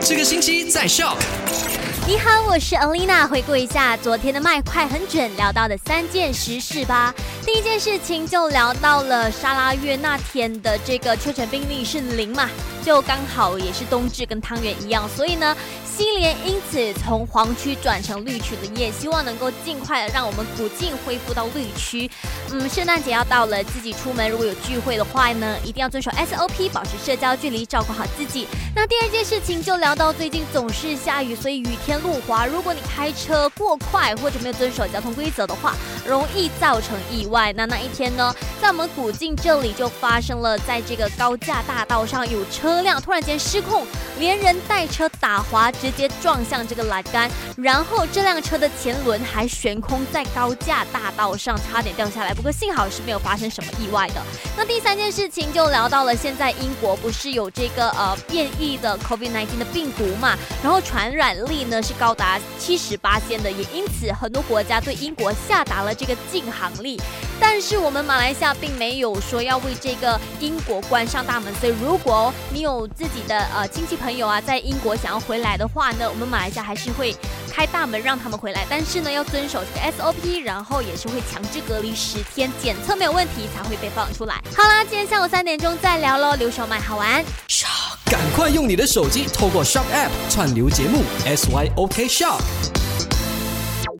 这个星期在 Shock。你好，我是 Alina。回顾一下昨天的麦快很准聊到的三件实事吧。第一件事情就聊到了沙拉月那天的这个确诊病例是零嘛，就刚好也是冬至跟汤圆一样，所以呢，西联因此从黄区转成绿区了，也希望能够尽快的让我们古晋恢复到绿区。嗯，圣诞节要到了，自己出门如果有聚会的话呢，一定要遵守 SOP，保持社交距离，照顾好自己。那第二件事情就聊到最近总是下雨，所以雨天路滑，如果你开车过快或者没有遵守交通规则的话，容易造成意外。那那一天呢，在我们古晋这里就发生了，在这个高架大道上有车辆突然间失控，连人带车打滑，直接撞向这个栏杆，然后这辆车的前轮还悬空在高架大道上，差点掉下来。不过幸好是没有发生什么意外的。那第三件事情就聊到了，现在英国不是有这个呃变异的 COVID-19 的病毒嘛，然后传染力呢是高达七十八仙的，也因此很多国家对英国下达了这个禁航令。但是我们马来西亚并没有说要为这个英国关上大门，所以如果你有自己的呃亲戚朋友啊在英国想要回来的话呢，我们马来西亚还是会开大门让他们回来，但是呢要遵守这个 SOP，然后也是会强制隔离十天，检测没有问题才会被放出来。好啦，今天下午三点钟再聊喽，留守麦好玩。赶快用你的手机透过 Shop App 串流节目 SYOK Shop。